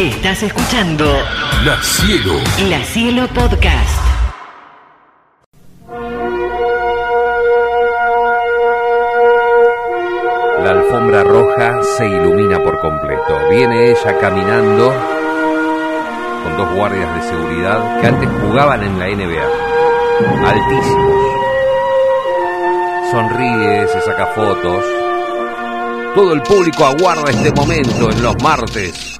Estás escuchando La Cielo. La Cielo Podcast. La alfombra roja se ilumina por completo. Viene ella caminando con dos guardias de seguridad que antes jugaban en la NBA. Altísimos. Sonríe, se saca fotos. Todo el público aguarda este momento en los martes.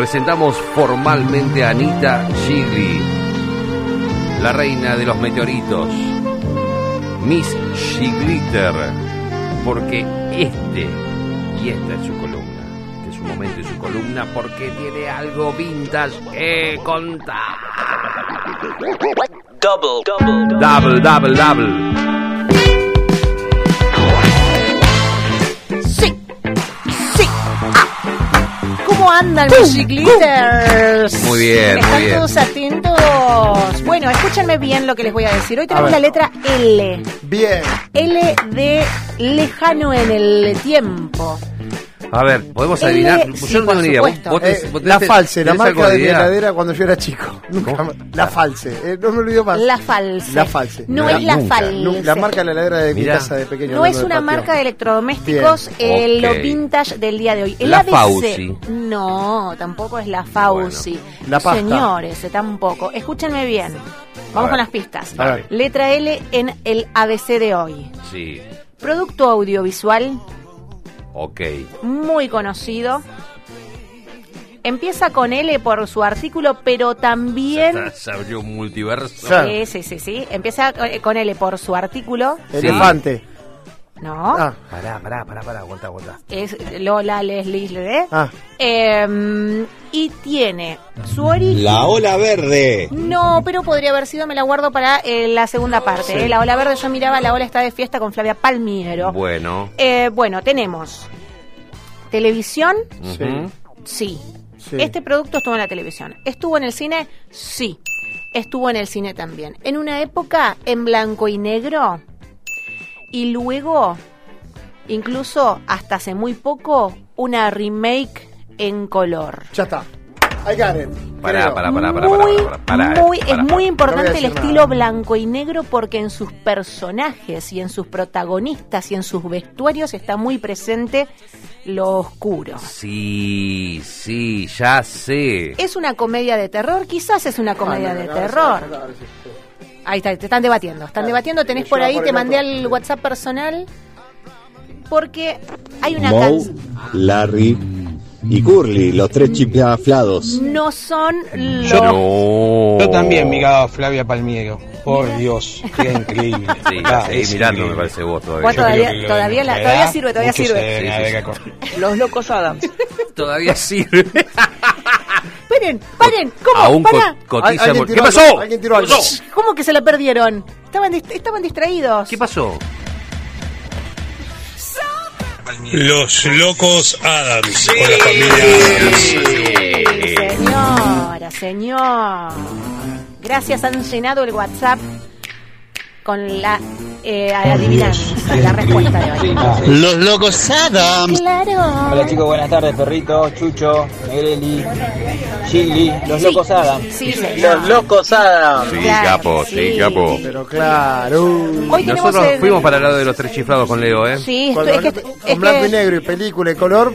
Presentamos formalmente a Anita Gigli, la reina de los meteoritos. Miss Giglitter, porque este y esta es su columna, este es su momento y su columna, porque tiene algo vintage que contar. Double, double, Double, double, double. ¿Cómo andan mis ciclistas? Muy bien, muy ¿Están bien. todos atentos? Bueno, escúchenme bien lo que les voy a decir. Hoy tenemos la letra L. Bien. L de lejano en el tiempo. A ver, ¿podemos L, adivinar? sí, Yo no tengo ni idea. supuesto. ¿Vos Eh, tenés- vos la false, la marca de mi heladera cuando yo era chico. La false. eh, no me olvido más. La false. La false. No es la false. La marca de la heladera de mi casa de pequeño. No es una marca de electrodomésticos eh, Ok. lo vintage del día de hoy. El La ABC. Fauci. No, tampoco es la Fauci. La pasta. Señores, eh, tampoco. Escúchenme bien. Vamos con las pistas. A ver. Letra L en el ABC de hoy. Sí, Producto audiovisual ok. muy conocido. Empieza con L por su artículo, pero también... Se abrió un multiverso. Sí, sí, sí, sí. Empieza eh, con L por su artículo. Elefante. No. Ah, Pará, pará, pará, pará, aguanta, aguanta. Es Lola Leslie Lede. ah. Em, y tiene su origen. La ola verde. No, pero podría haber sido, me la guardo para eh, la segunda parte. eh. La ola verde, yo miraba, la ola está de fiesta con Flavia Palmiero. Bueno. Eh, bueno, tenemos televisión, Sí. sí. Sí. Este producto estuvo en la televisión. ¿Estuvo en el cine? Sí. Estuvo en el cine también. En una época en blanco y negro. Y luego, incluso hasta hace muy poco, una remake en color. Ya está. I got it. Pará, pará, pará, pará, muy, pará, pará, pará, muy- pará, es muy importante No el estilo nada. blanco y negro porque en sus personajes y en sus protagonistas y en sus vestuarios está muy presente lo oscuro. Sí, sí, ya sé. ¿Es una comedia de terror? Quizás es una comedia Ah, no, de no, terror. no, no, no, no. Ahí está, te están debatiendo. Están debatiendo, tenés por ahí, por te mandé al WhatsApp personal. Porque hay una canción. Larry y Curly, los tres chiflados. No son los. No. Yo también miraba a Flavia Palmiero. Por Dios, qué increíble. Sí, Ah, seguí es mirando, me parece vos todavía. Vos Yo todavía- lo- todavía la- todavía sirve, todavía sirve. Sí, sí. Los locos Adams. Todavía sirve. Paren, paren, ¿cómo? Aún co- Pará. cotiza. Alguien ¿Qué pasó? alguien tiró ¿Qué algo. ¿Cómo que se la perdieron? Estaban, dist- estaban distraídos. ¿Qué pasó? Los locos Adams con la familia Adams. Señora, señor. Gracias, han llenado el WhatsApp con la eh, adivinanza, la respuesta de hoy. Los locos Adams. Claro. Hola chicos, buenas tardes, perrito, Chucho, Negreli, Chili, los Sí. locos Adams. Los locos Adams. Sí, Claro, capo, sí, sí. capo. Pero claro. Hoy Nosotros el- fuimos para el lado de los tres chiflados con Leo, ¿eh? Sí, Cuando, esto- es que, con es blanco que- y negro y película y color,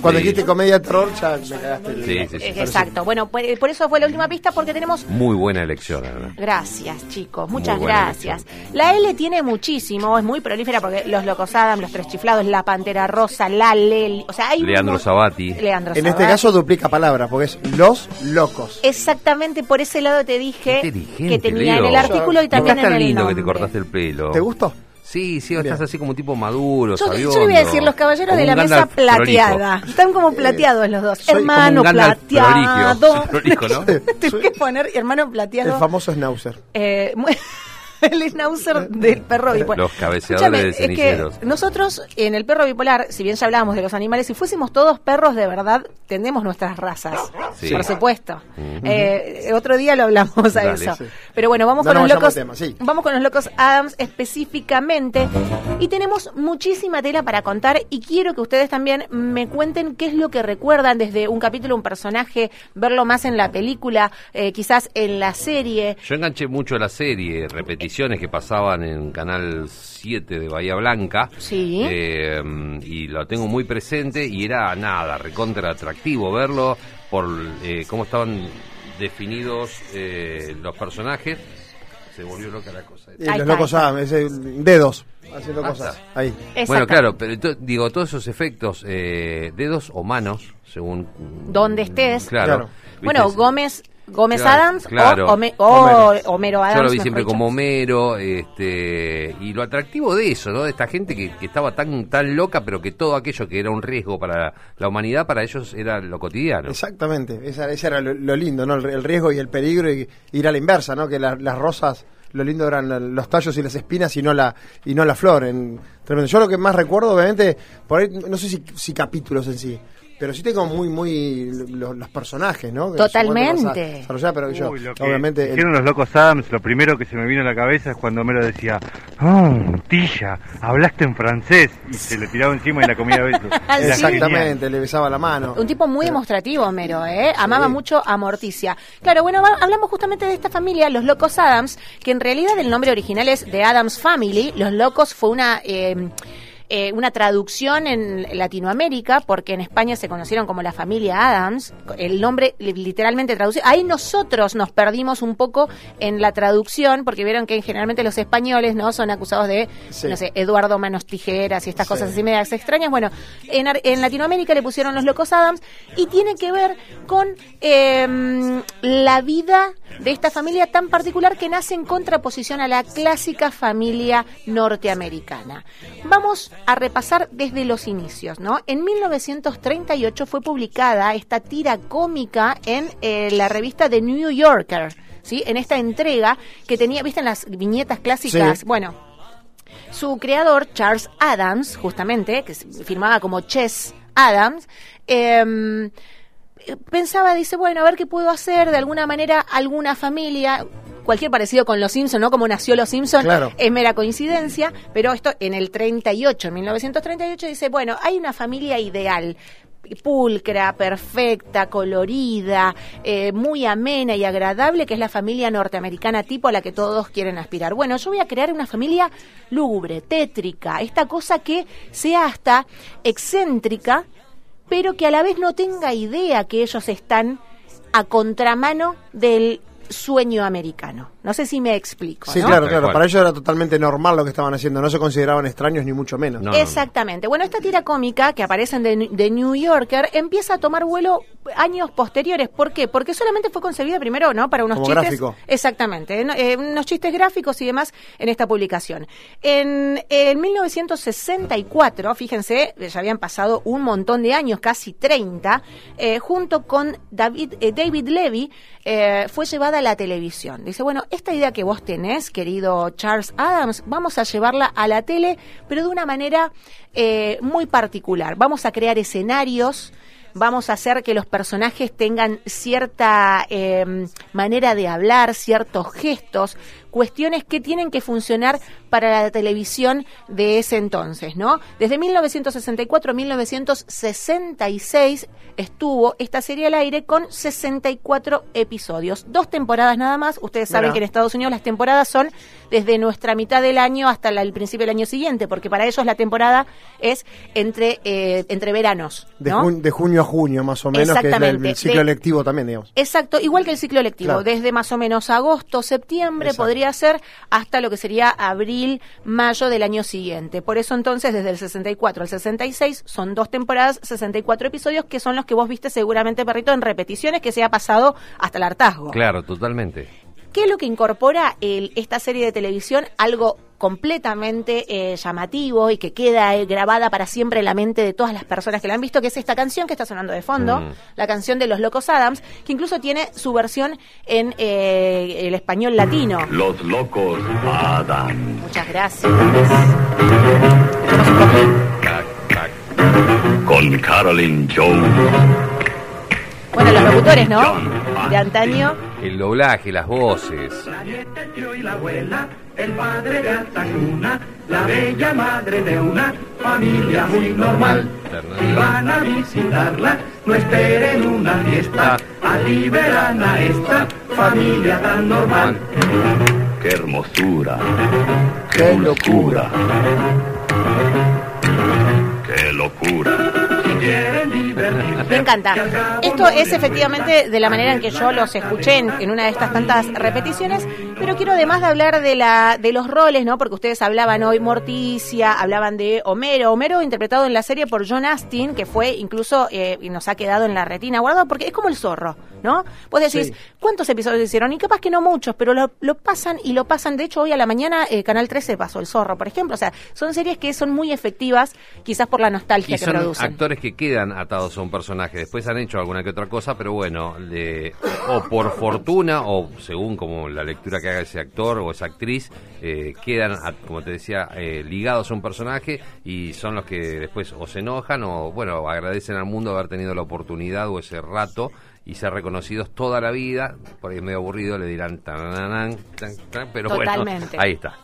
cuando Sí. dijiste comedia terror, ya me cagaste. Sí, sí, sí. eh, Exacto. Bueno, por, por eso fue la última pista porque tenemos Muy buena elección, la verdad. Gracias, chicos. Muchas gracias. La L tiene muchísimo, es muy prolífera porque los Locos Adam, los Tres Chiflados, la Pantera Rosa, la Leli. O sea, hay un Leandro Sabati. Leandro En este caso duplica palabras, porque es los locos. Exactamente por ese lado te dije que tenía Leo. en el artículo y también estás en tan el lindo que te cortaste el pelo. ¿Te gustó? Sí, sí, Bien. estás así como tipo maduro, Yo, yo sabiondo. voy a decir, los caballeros Como de un la mesa plateada. prolijo. Están como plateados los dos. soy hermano un plateado. proligio. Prolijo, ¿no? Tengo que poner hermano plateado. El famoso Schnauzer. Eh, muy- el schnauzer del perro bipolar. Los cabeceadores de es que nosotros en el perro bipolar, si bien ya hablábamos de los animales, si fuésemos todos perros de verdad, tendemos nuestras razas. Sí. por supuesto. Eh, otro día lo hablamos a Dale. eso. Sí. Pero bueno, vamos No con los locos. al tema, sí. Vamos con los locos Adams específicamente. Y tenemos muchísima tela para contar y quiero que ustedes también me cuenten qué es lo que recuerdan desde un capítulo, un personaje, verlo más en la película, eh, quizás en la serie. Yo enganché mucho la serie, repeticiones que pasaban en Canal 7 de Bahía Blanca. Sí. Eh, y lo tengo muy presente y era nada, recontra atractivo verlo por eh, cómo estaban definidos eh, los personajes. Se volvió loca la cosa. Ahí los locos. Adams, ese, dedos, haciendo cosas. Ahí. Bueno, Exacto. claro, pero to- digo, todos esos efectos, eh, dedos o manos, según... Donde estés. Claro. Claro. ¿viste? Bueno, Gómez, Gómez Claro, Adams claro. o, Home- o Homero. Homero Adams. Yo lo vi siempre dicho. como Homero, este, y lo atractivo de eso, ¿no? De esta gente que, que estaba tan tan loca, pero que todo aquello que era un riesgo para la humanidad, para ellos era lo cotidiano. Exactamente, esa, ese era lo, lo lindo, ¿no? El, el riesgo y el peligro y ir a la inversa, ¿no? Que la- las rosas, lo lindo eran los tallos y las espinas y no la y no la flor. En, tremendo. Yo lo que más recuerdo, obviamente, por ahí, no sé si, si capítulos en sí, pero sí tengo muy, muy lo- los personajes, ¿no? Totalmente. vas a desarrollar, pero yo, Uy, lo que obviamente, el- dijeron los locos Adams, lo primero que se me vino a la cabeza es cuando Homero decía, oh, Tilla, hablaste en francés, y se le tiraba encima y la comía a besos. Exactamente, le besaba la mano. Un tipo muy demostrativo, Homero, ¿eh? Amaba mucho a Morticia. Claro, bueno, va- hablamos justamente de esta familia, los Locos Adams, que en realidad el nombre original es The Adams Family. Los Locos fue una... eh, eh, una traducción en Latinoamérica, porque en España se conocieron como la familia Adams, el nombre li- literalmente traducido. Ahí nosotros nos perdimos un poco en la traducción, porque vieron que generalmente los españoles no son acusados de, Sí. no sé, Eduardo Manos Tijeras y estas Sí. cosas así medias extrañas. Bueno, en, en Latinoamérica le pusieron los Locos Adams y tiene que ver con eh, la vida de esta familia tan particular que nace en contraposición a la clásica familia norteamericana. Vamos a repasar desde los inicios, ¿no? En 1938 fue publicada esta tira cómica en eh, la revista The New Yorker, ¿sí? En esta entrega que tenía, ¿viste en las viñetas clásicas? Sí. Bueno, su creador, Charles Adams, justamente, que se firmaba como Chess Adams, eh, pensaba, dice, bueno, a ver qué puedo hacer, de alguna manera, alguna familia, cualquier parecido con Los Simpson, ¿no? Como nació Los Simpson, Claro. es mera coincidencia, pero esto en el 38, en 1938, dice, bueno, hay una familia ideal pulcra, perfecta, colorida, eh, muy amena y agradable, que es la familia norteamericana tipo a la que todos quieren aspirar. Bueno, yo voy a crear una familia lúgubre, tétrica, esta cosa que sea hasta excéntrica, pero que a la vez no tenga idea que ellos están a contramano del sueño americano. No sé si me explico. Sí, ¿no? claro, claro. Para ellos era totalmente normal lo que estaban haciendo. No se consideraban extraños ni mucho menos. No. Exactamente. Bueno, esta tira cómica que aparece en The, The New Yorker empieza a tomar vuelo años posteriores. ¿Por qué? Porque solamente fue concebida primero, ¿no? Para unos Como chistes. gráfico. Exactamente. eh, unos chistes gráficos y demás en esta publicación. En, en 1964, fíjense, ya habían pasado un montón de años, casi 30, eh, junto con David, eh, David Levy, eh, fue llevada a la televisión. Dice, bueno, esta idea que vos tenés, querido Charles Adams, vamos a llevarla a la tele, pero de una manera eh, muy particular. Vamos a crear escenarios, vamos a hacer que los personajes tengan cierta eh, manera de hablar, ciertos gestos, cuestiones que tienen que funcionar para la televisión de ese entonces, ¿no? Desde 1964 a 1966 estuvo esta serie al aire con 64 episodios, dos temporadas nada más. Ustedes saben que en Estados Unidos las temporadas son desde nuestra mitad del año hasta la- el principio del año siguiente, porque para ellos la temporada es entre eh, entre veranos, De, ¿no? jun- de junio a junio, más o menos, que es el ciclo De- lectivo también, digamos. Exacto, igual que el ciclo lectivo, Claro. desde más o menos agosto, septiembre Exacto. podría ser hasta lo que sería abril, mayo del año siguiente. Por eso entonces desde el 64 al 66 son dos temporadas, 64 episodios que son los que vos viste seguramente, perrito, en repeticiones que se ha pasado hasta el hartazgo. Claro, totalmente. ¿Qué es lo que incorpora el- esta serie de televisión? Algo completamente eh, llamativo y que queda eh, grabada para siempre en la mente de todas las personas que la han visto, que es esta canción que está sonando de fondo, Mm. la canción de los Locos Adams, que incluso tiene su versión en eh, el español latino. Los locos Adam. Muchas gracias. Con Carolyn Jones. Bueno, los locutores, ¿no? De antaño. El doblaje, las voces. y la abuela, el padre de alta cuna, la bella madre de una familia muy normal. Si van a visitarla, no esperen una fiesta, allí verán a esta familia tan normal. Qué hermosura. Qué locura. Qué locura. Me encanta. Esto es efectivamente de la manera en que yo los escuché en, en una de estas tantas repeticiones, pero quiero además de hablar de la de los roles, ¿no? Porque ustedes hablaban hoy Morticia, hablaban de Homero, Homero interpretado en la serie por John Astin, que fue incluso eh, y nos ha quedado en la retina guardado porque es como el zorro, ¿no? Vos decís, Sí. ¿cuántos episodios hicieron? Y capaz que no muchos, pero lo, lo pasan y lo pasan. De hecho, hoy a la mañana eh, Canal 13 pasó El Zorro, por ejemplo. O sea, son series que son muy efectivas, quizás por la nostalgia Y que son producen. actores que quedan atados a un personaje. Después han hecho alguna que otra cosa, pero bueno, le- o por fortuna o según como la lectura que haga ese actor o esa actriz, eh, quedan, como te decía, eh, ligados a un personaje y son los que después o se enojan o, bueno, agradecen al mundo haber tenido la oportunidad o ese rato y ser reconocidos toda la vida. Por ahí es medio aburrido, le dirán, "Tananán, tan, tan", pero Totalmente. bueno, ahí está.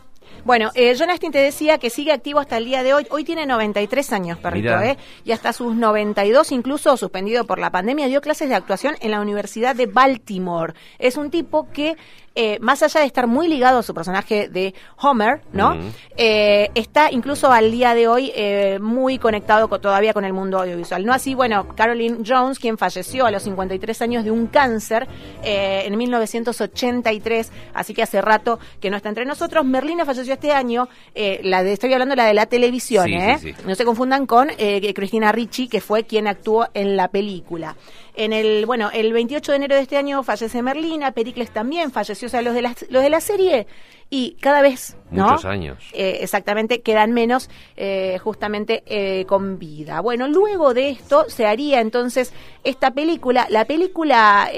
Bueno, eh, John Astin te decía que sigue activo hasta el día de hoy. Hoy tiene 93 años, perrito, Mirá. ¿eh? Y hasta sus 92, incluso suspendido por la pandemia, dio clases de actuación en la Universidad de Baltimore. Es un tipo que, eh, más allá de estar muy ligado a su personaje de Homer, ¿no? Eh, está incluso al día de hoy eh, muy conectado co- todavía con el mundo audiovisual. No así, bueno, Caroline Jones, quien falleció a los 53 años de un cáncer en 1983, así que hace rato que no está entre nosotros. Merlina falleció este año, la de, estoy hablando de la de la televisión, Sí, ¿eh? sí, sí. No se confundan con eh, Cristina Ricci, que fue quien actuó en la película. En el, bueno, el 28 de enero de este año fallece Merlina, Pericles también falleció, o sea, los de la, los de la serie, y cada vez, ¿no? Muchos años. Eh, exactamente, quedan menos eh, justamente eh, con vida. Bueno, luego de esto se haría entonces esta película, la película...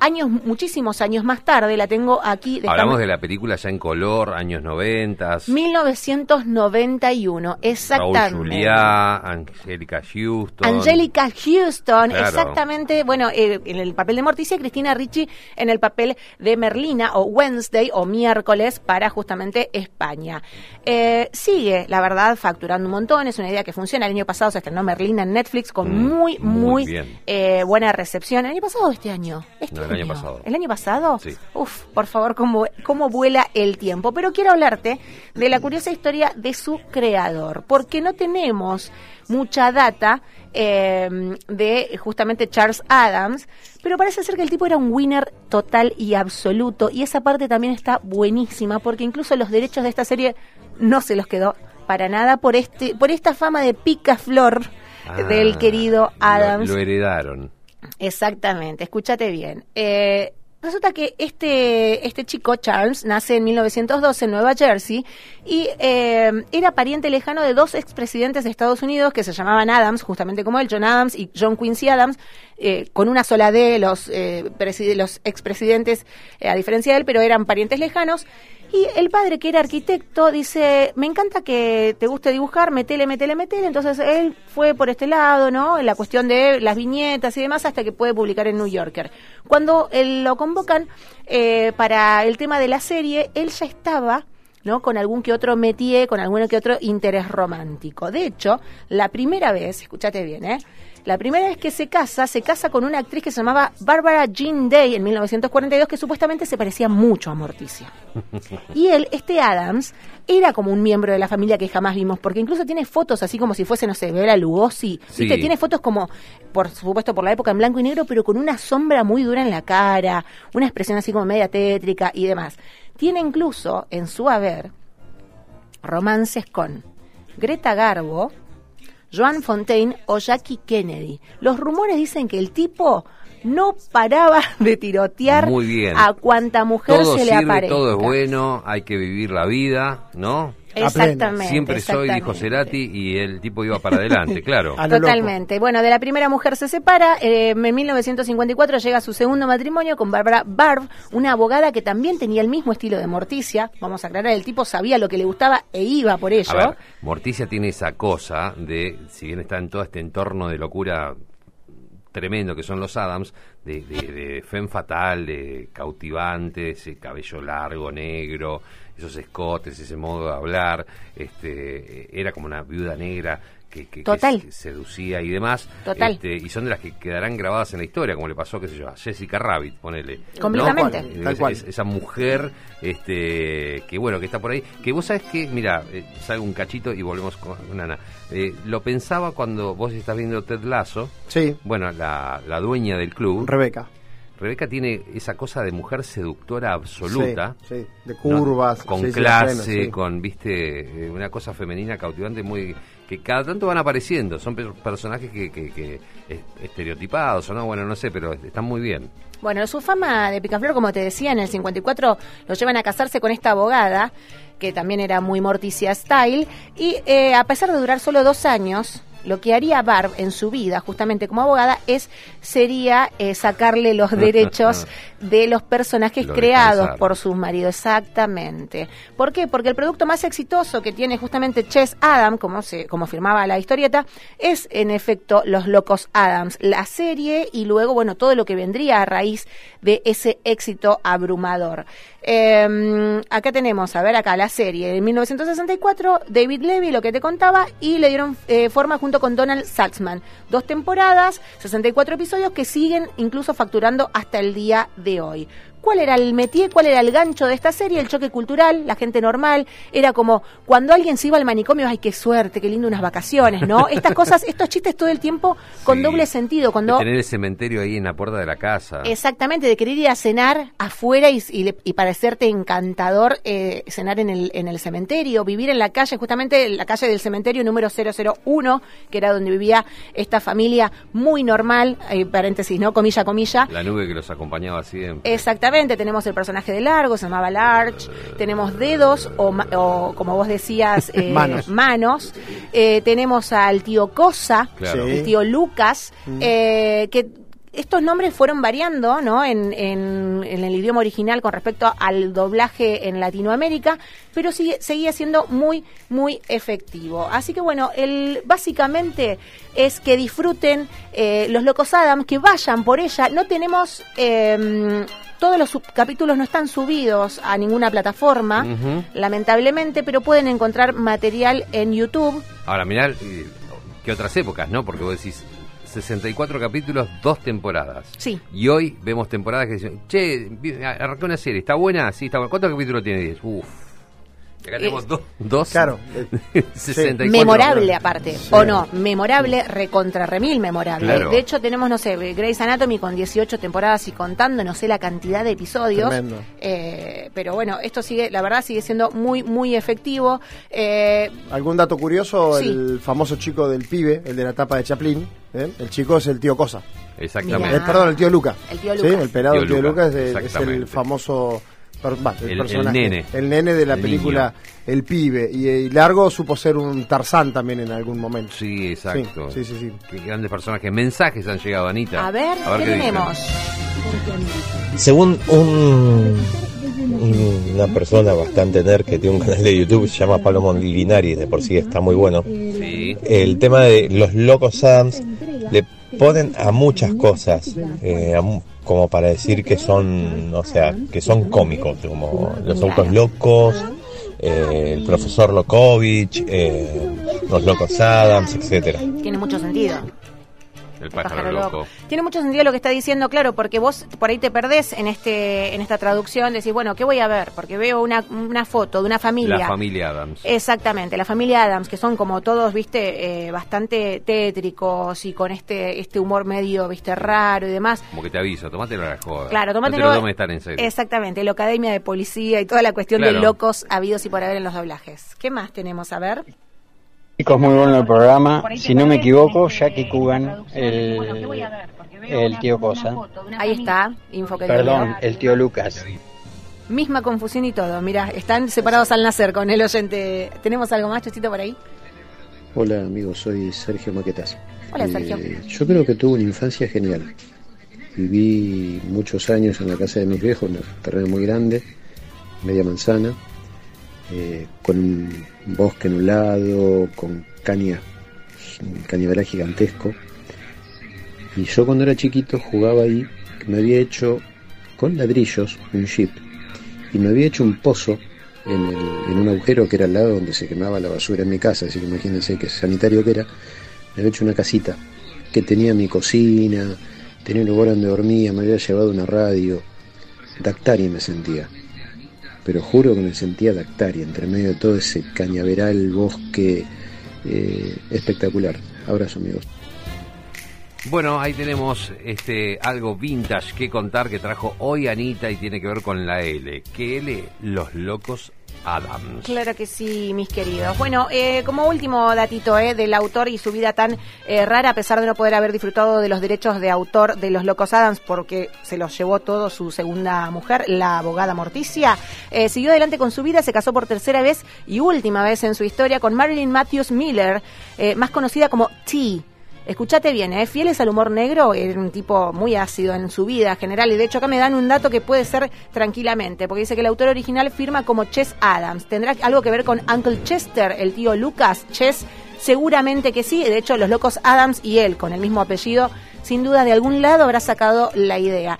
Años, muchísimos años más tarde, la tengo aquí. Hablamos de la película ya en color, años 90. 1991, Raúl exactamente. Juliá, Angélica Houston. Angélica Houston, Claro. exactamente, bueno, eh, en el papel de Morticia, y Cristina Ricci en el papel de Merlina, o Wednesday, o miércoles, para justamente España. Eh, sigue, la verdad, facturando un montón, es una idea que funciona. El año pasado se estrenó Merlina en Netflix con Mm, muy, muy eh, buena recepción. ¿El año pasado o este año? Este No, el año pasado. ¿El año pasado? Sí. Uf, por favor, cómo, cómo vuela el tiempo. Pero quiero hablarte de la curiosa historia de su creador, porque no tenemos mucha data eh, de justamente Charles Adams, pero parece ser que el tipo era un winner total y absoluto, y esa parte también está buenísima, porque incluso los derechos de esta serie no se los quedó para nada por este por esta fama de picaflor Ah, del querido Adams. Lo, lo heredaron. Exactamente, escúchate bien. Eh, resulta que este, este chico, Charles, nace en 1912 en Nueva Jersey y eh, era pariente lejano de dos expresidentes de Estados Unidos que se llamaban Adams, justamente como él, John Adams y John Quincy Adams, eh, con una sola D, los, eh, los expresidentes, eh, a diferencia de él, pero eran parientes lejanos. Y el padre, que era arquitecto, dice, me encanta que te guste dibujar, metele, metele, metele. Entonces él fue por este lado, ¿no? En la cuestión de las viñetas y demás, hasta que puede publicar en New Yorker. Cuando él lo convocan eh, para el tema de la serie, él ya estaba... ¿no? Con algún que otro métier, con algún que otro interés romántico. De hecho, la primera vez, escúchate bien, ¿eh? La primera vez que se casa, se casa con una actriz que se llamaba Barbara Jean Day en 1942, que supuestamente se parecía mucho a Morticia. Y él, este Adams, era como un miembro de la familia que jamás vimos, porque incluso tiene fotos así como si fuese, no sé, Bela Lugosi. Sí. ¿Viste? Tiene fotos como, por supuesto, por la época en blanco y negro, pero con una sombra muy dura en la cara, una expresión así como media tétrica y demás. Tiene incluso en su haber romances con Greta Garbo, Joan Fontaine o Jackie Kennedy. Los rumores dicen que el tipo no paraba de tirotear Muy bien. a cuanta mujer Todo se le sirve, aparezca. todo es bueno, hay que vivir la vida, ¿no? Exactamente. Siempre soy, dijo exactamente. Cerati, y el tipo iba para adelante, claro. Loco. Totalmente. Bueno, de la primera mujer se separa. eh, en 1954 llega a su segundo matrimonio con Barbara Barb, una abogada que también tenía el mismo estilo de Morticia. Vamos a aclarar, el tipo sabía lo que le gustaba e iba por ello. A ver, Morticia tiene esa cosa de, si bien está en todo este entorno de locura tremendo que son los Adams, de, de, de fatal, de cautivante, ese cabello largo, negro, esos escotes, ese modo de hablar, este, era como una viuda negra que, Total. se- seducía y demás. Total. Este, y son de las que quedarán grabadas en la historia, como le pasó, qué sé yo, a Jessica Rabbit, ponele. Completamente. Tal cual. es- esa mujer, este, que bueno, que está por ahí, que vos sabés que, mira, eh, salgo un cachito y volvemos con Nana. Eh, lo pensaba cuando vos estás viendo Ted Lasso, Sí, bueno, la, la dueña del club, Rebeca. Rebeca tiene esa cosa de mujer seductora absoluta. Sí, sí, de ¿no? curvas. Con sí, clase, con, viste, eh, una cosa femenina cautivante muy... que cada tanto van apareciendo, son per- personajes que, que, que, estereotipados o no, bueno, no sé, pero están muy bien. Bueno, su fama de picaflor, como te decía, en el 54 lo llevan a casarse con esta abogada, que también era muy Morticia Style, y eh, a pesar de durar solo dos años, lo que haría Barb en su vida, justamente como abogada, es sería eh, sacarle los derechos de los personajes Lo creados por sus maridos. Exactamente. ¿Por qué? Porque el producto más exitoso que tiene justamente Chess Adam, como se, como afirmaba la historieta, es en efecto Los Locos Adams, la serie y luego, bueno, todo lo que vendría a raíz de ese éxito abrumador. Eh, acá tenemos, a ver acá, la serie de 1964, David Levy, lo que te contaba, y le dieron eh, forma junto con Donald Saltzman. Dos temporadas, 64 episodios que siguen incluso facturando hasta el día de hoy. ¿Cuál era el métier, cuál era el gancho de esta serie? El choque cultural, la gente normal. Era como cuando alguien se iba al manicomio, ay, qué suerte, qué lindo unas vacaciones, ¿no? Estas cosas, estos chistes todo el tiempo con Sí. doble sentido. Cuando De tener el cementerio ahí en la puerta de la casa. Exactamente, de querer ir a cenar afuera y, y, le- y parecerte encantador eh, cenar en el, en el cementerio, vivir en la calle, justamente en la calle del cementerio número 001, que era donde vivía esta familia muy normal, eh, paréntesis, ¿no? Comilla, comilla. La nube que los acompañaba siempre. Exactamente, tenemos el personaje de Largo, se llamaba Large, tenemos dedos o, como vos decías, eh, Manos. manos. Eh, tenemos al tío Cosa, Claro. El tío Lucas, eh, que estos nombres fueron variando ¿no? en, en- en el idioma original con respecto al doblaje en Latinoamérica, pero sigue, seguía siendo muy, muy efectivo. Así que bueno, el, básicamente es que disfruten eh, los Locos Adam, que vayan por ella. No tenemos... eh, todos los capítulos no están subidos a ninguna plataforma, lamentablemente, pero pueden encontrar material en YouTube. Ahora, mirá qué otras épocas, ¿no? Porque vos decís 64 capítulos, dos temporadas. Sí. Y hoy vemos temporadas que dicen, che, arrancó una serie, ¿está buena? Sí, está buena. ¿Cuántos capítulos tiene? 10. Uf. Acá tenemos Es- dos, dos. Claro. 64. memorable aparte, o no, memorable, recontra remil memorable. Claro. De hecho tenemos, no sé, Grey's Anatomy con 18 temporadas y contando, no sé la cantidad de episodios. Tremendo. Eh, pero bueno, esto sigue, la verdad sigue siendo muy, muy efectivo. Eh, ¿Algún dato curioso? Sí. El famoso chico del pibe, el de la tapa de Chaplin. ¿eh? El chico es el tío Cosa. Exactamente. Eh, perdón, el tío Luca. El tío Sí, Luca. el pelado Tío del tío Luca, Luca es, el famoso. Per- el, El- el personaje, nene. El nene de la El película El pibe. Y, y Largo supo ser un Tarzán también en algún momento. Sí, exacto. Sí, sí, sí. Qué grandes personajes. Mensajes han llegado, Anita. a ver, ¿qué, dicen. tenemos? Según un, una persona bastante nerd que tiene un canal de YouTube, se llama Pablo Molinari, de por sí está muy bueno. Sí. El tema de los locos Adams le ponen a muchas cosas, eh, como para decir que son, o sea, que son cómicos, como los autos locos, eh, el profesor Lokovich, eh, los locos Adams, etcétera. Tiene mucho sentido. El pájaro, Pájaro loco. loco. Tiene mucho sentido lo que está diciendo, claro, porque vos por ahí te perdés en este en esta traducción, decís, bueno, ¿qué voy a ver? Porque veo una, una foto de una familia. La familia Adams. Exactamente, la familia Adams, que son como todos, viste, eh, bastante tétricos y con este este humor medio, viste, raro y demás. Como que te aviso, tomátelo a la joda. Claro, No tómatelo. te lo tomes tan en serio. Exactamente, la academia de policía y toda la cuestión de Claro. locos habidos y por haber en los doblajes. ¿Qué más tenemos? A ver. Chicos, muy bueno el programa. Si no me equivoco, Jackie Coogan, el, el tío Cosa. Ahí está, info que Perdón, el tío Lucas. Misma confusión y todo. Mira, están separados al nacer con el oyente. ¿Tenemos algo más, Chocito, por ahí? Hola amigos, soy Sergio Maquetas. Hola, Sergio. Eh, yo creo que tuve una infancia genial. Viví muchos años en la casa de mis viejos, un terreno muy grande, media manzana, eh, con un bosque en un lado, con caña, un gigantesco. Y yo cuando era chiquito jugaba ahí, me había hecho con ladrillos un jeep y me había hecho un pozo en, el- en un agujero que era al lado donde se quemaba la basura en mi casa, así que imagínense qué sanitario que era. Me había hecho una casita que tenía mi cocina, tenía un lugar donde dormía, me había llevado una radio. Dactari me sentía. Pero juro que me sentía Dactari, entre medio de todo ese cañaveral, bosque eh, espectacular. Abrazo amigos. Bueno, ahí tenemos este algo vintage que contar que trajo hoy Anita y tiene que ver con la L. ¿Qué L? Los locos Adams. Claro que sí, mis queridos. Bueno, eh, como último datito eh, del autor y su vida tan eh, rara, a pesar de no poder haber disfrutado de los derechos de autor de Los Locos Adams, porque se los llevó todo su segunda mujer, la abogada Morticia, eh, siguió adelante con su vida, se casó por tercera vez y última vez en su historia con Marilyn Matthews Miller, eh, más conocida como T. Escuchate bien, ¿eh? fieles al humor negro, era un tipo muy ácido en su vida general y de hecho acá me dan un dato que puede ser tranquilamente, porque dice que el autor original firma como Chess Adams. ¿Tendrá algo que ver con Uncle Chester, el tío Lucas Chess? Seguramente que sí, de hecho los locos Adams y él con el mismo apellido, sin duda de algún lado habrá sacado la idea.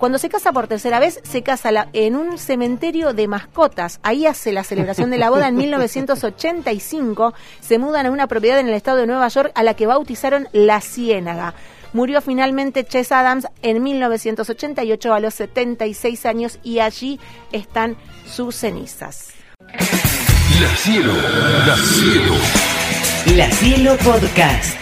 Cuando se casa por tercera vez, se casa la- en un cementerio de mascotas. Ahí hace la celebración de la boda en 1985. Se mudan a una propiedad en el estado de Nueva York a la que bautizaron La Ciénaga. Murió finalmente Chess Adams en 1988 a los 76 años y allí están sus cenizas. La cielo, la cielo. La Cielo Podcast.